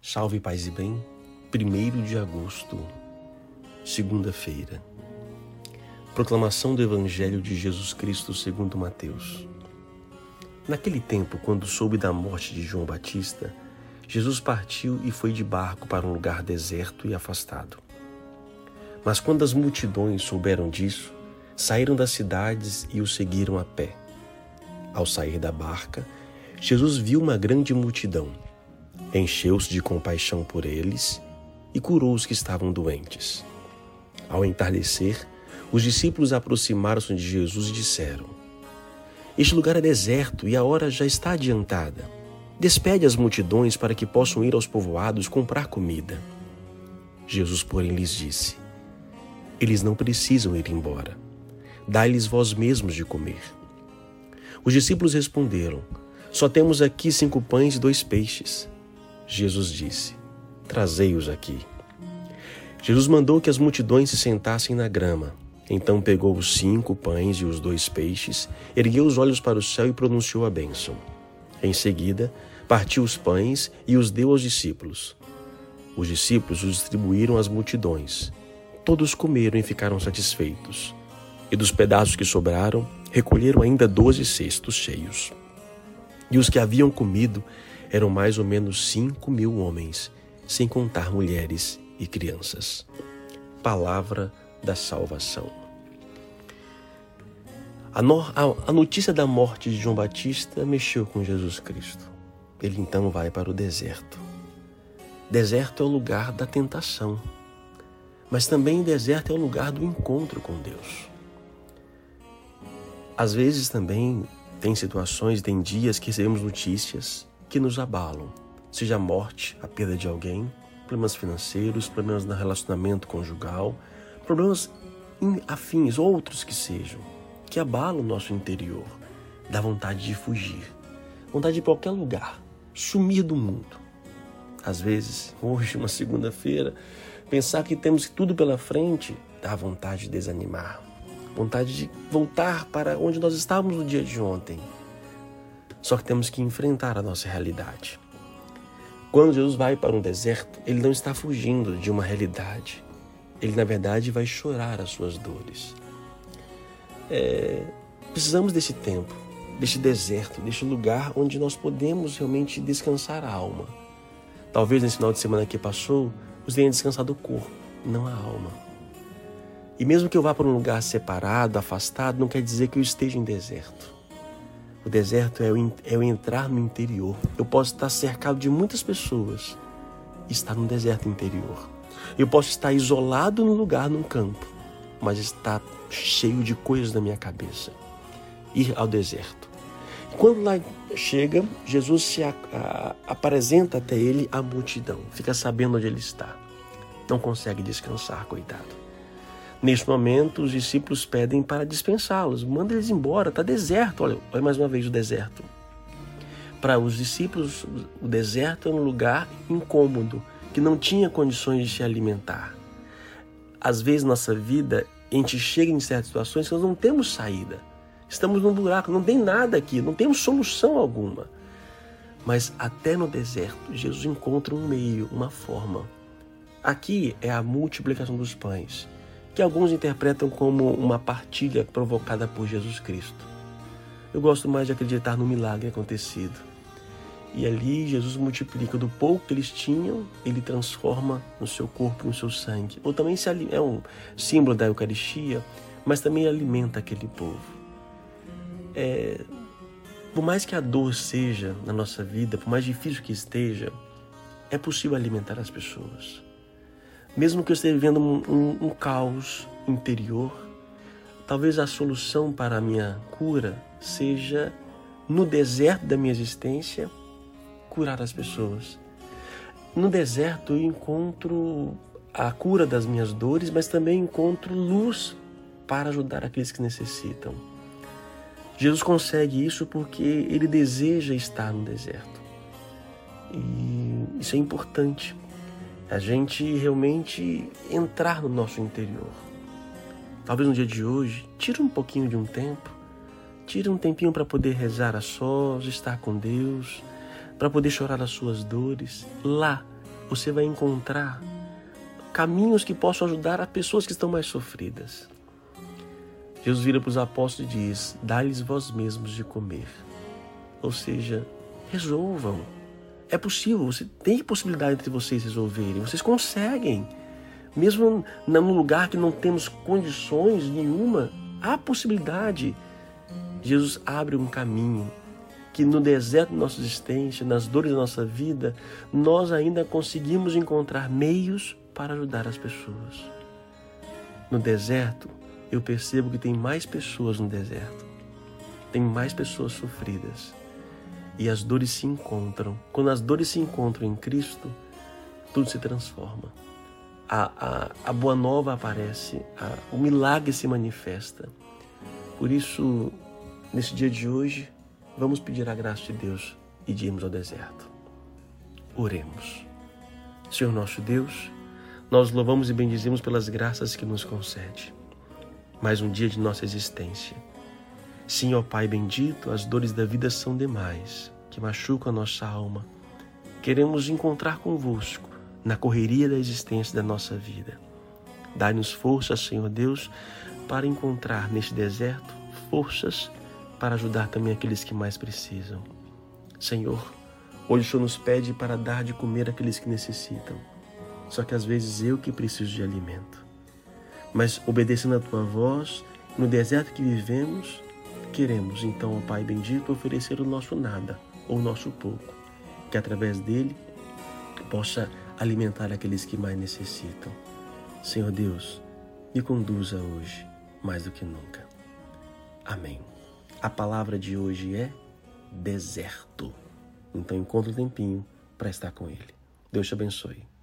Salve, paz e bem. 1 de agosto, segunda-feira. Proclamação do Evangelho de Jesus Cristo segundo Mateus. Naquele tempo, quando soube da morte de João Batista, Jesus partiu e foi de barco para um lugar deserto e afastado. Mas quando as multidões souberam disso, saíram das cidades e o seguiram a pé. Ao sair da barca, Jesus viu uma grande multidão, encheu-se de compaixão por eles e curou os que estavam doentes. Ao entardecer, os discípulos aproximaram-se de Jesus e disseram: Este lugar é deserto e a hora já está adiantada. Despede as multidões para que possam ir aos povoados comprar comida. Jesus, porém, lhes disse: Eles não precisam ir embora. Dai-lhes vós mesmos de comer. Os discípulos responderam: Só temos aqui cinco pães e dois peixes. Jesus disse: Trazei-os aqui. Jesus mandou que as multidões se sentassem na grama. Então pegou os cinco pães e os dois peixes, ergueu os olhos para o céu e pronunciou a bênção. Em seguida, partiu os pães e os deu aos discípulos. Os discípulos os distribuíram às multidões. Todos comeram e ficaram satisfeitos. E dos pedaços que sobraram, recolheram ainda doze cestos cheios. E os que haviam comido eram mais ou menos cinco mil homens, sem contar mulheres e crianças. Palavra da salvação. A, no, a, a notícia da morte de João Batista mexeu com Jesus Cristo. Ele então vai para o deserto. Deserto é o lugar da tentação, mas também deserto é o lugar do encontro com Deus. Às vezes também tem situações, tem dias que recebemos notícias que nos abalam, seja a morte, a perda de alguém, problemas financeiros, problemas no relacionamento conjugal, problemas afins, outros que sejam, que abalam o nosso interior, dá vontade de fugir, vontade de ir para qualquer lugar, sumir do mundo. Às vezes, hoje, uma segunda-feira, pensar que temos tudo pela frente dá vontade de desanimar, vontade de voltar para onde nós estávamos no dia de ontem. Só que temos que enfrentar a nossa realidade. Quando Jesus vai para um deserto, ele não está fugindo de uma realidade. Ele, na verdade, vai chorar as suas dores. É, precisamos desse tempo, deste deserto, deste lugar onde nós podemos realmente descansar a alma. Talvez nesse final de semana que passou, você tenha descansado o corpo, não a alma. E mesmo que eu vá para um lugar separado, afastado, não quer dizer que eu esteja em deserto. O deserto é o, é entrar no interior. Eu posso estar cercado de muitas pessoas e estar no deserto interior. Eu posso estar isolado num lugar, num campo, mas estar cheio de coisas na minha cabeça. Ir ao deserto. Quando lá chega, Jesus se a, a, apresenta até ele a multidão, fica sabendo onde ele está. Não consegue descansar, coitado. Neste momento, os discípulos pedem para dispensá-los, manda eles embora, está deserto. Olha, olha mais uma vez o deserto. Para os discípulos, o deserto é um lugar incômodo, que não tinha condições de se alimentar. Às vezes, nossa vida, a gente chega em certas situações que nós não temos saída. Estamos num buraco, não tem nada aqui, não temos solução alguma. Mas até no deserto, Jesus encontra um meio, uma forma. Aqui é a multiplicação dos pães que alguns interpretam como uma partilha provocada por Jesus Cristo. Eu gosto mais de acreditar no milagre acontecido. E ali Jesus multiplica do pouco que eles tinham, ele transforma no seu corpo, no seu sangue. Ou também é um símbolo da Eucaristia, mas também alimenta aquele povo. É, por mais que a dor seja na nossa vida, por mais difícil que esteja, é possível alimentar as pessoas. Mesmo que eu esteja vivendo um, um, um caos interior, talvez a solução para a minha cura seja, no deserto da minha existência, curar as pessoas. No deserto eu encontro a cura das minhas dores, mas também encontro luz para ajudar aqueles que necessitam. Jesus consegue isso porque ele deseja estar no deserto. E isso é importante a gente realmente entrar no nosso interior. Talvez no dia de hoje, tira um pouquinho de um tempo, tira um tempinho para poder rezar a sós, estar com Deus, para poder chorar as suas dores. Lá você vai encontrar caminhos que possam ajudar as pessoas que estão mais sofridas. Jesus vira para os apóstolos e diz: Dá-lhes vós mesmos de comer. Ou seja, resolvam. É possível, você tem possibilidade de vocês resolverem, vocês conseguem. Mesmo num lugar que não temos condições nenhuma, há possibilidade. Jesus abre um caminho que no deserto da nossa existência, nas dores da nossa vida, nós ainda conseguimos encontrar meios para ajudar as pessoas. No deserto, eu percebo que tem mais pessoas no deserto, tem mais pessoas sofridas e as dores se encontram. Quando as dores se encontram em Cristo, tudo se transforma. A, a, a boa nova aparece, a, o milagre se manifesta. Por isso, nesse dia de hoje, vamos pedir a graça de Deus e de irmos ao deserto. Oremos. Senhor nosso Deus, nós louvamos e bendizemos pelas graças que nos concede. Mais um dia de nossa existência Sim, ó Pai bendito, as dores da vida são demais, que machucam a nossa alma. Queremos encontrar convosco na correria da existência da nossa vida. Dai-nos forças, Senhor Deus, para encontrar neste deserto forças para ajudar também aqueles que mais precisam. Senhor, hoje o Senhor nos pede para dar de comer àqueles que necessitam. Só que às vezes eu que preciso de alimento. Mas obedecendo a tua voz, no deserto que vivemos, Queremos, então, ó Pai bendito, oferecer o nosso nada ou o nosso pouco, que através dele possa alimentar aqueles que mais necessitam. Senhor Deus, me conduza hoje mais do que nunca. Amém. A palavra de hoje é deserto. Então encontre um tempinho para estar com Ele. Deus te abençoe.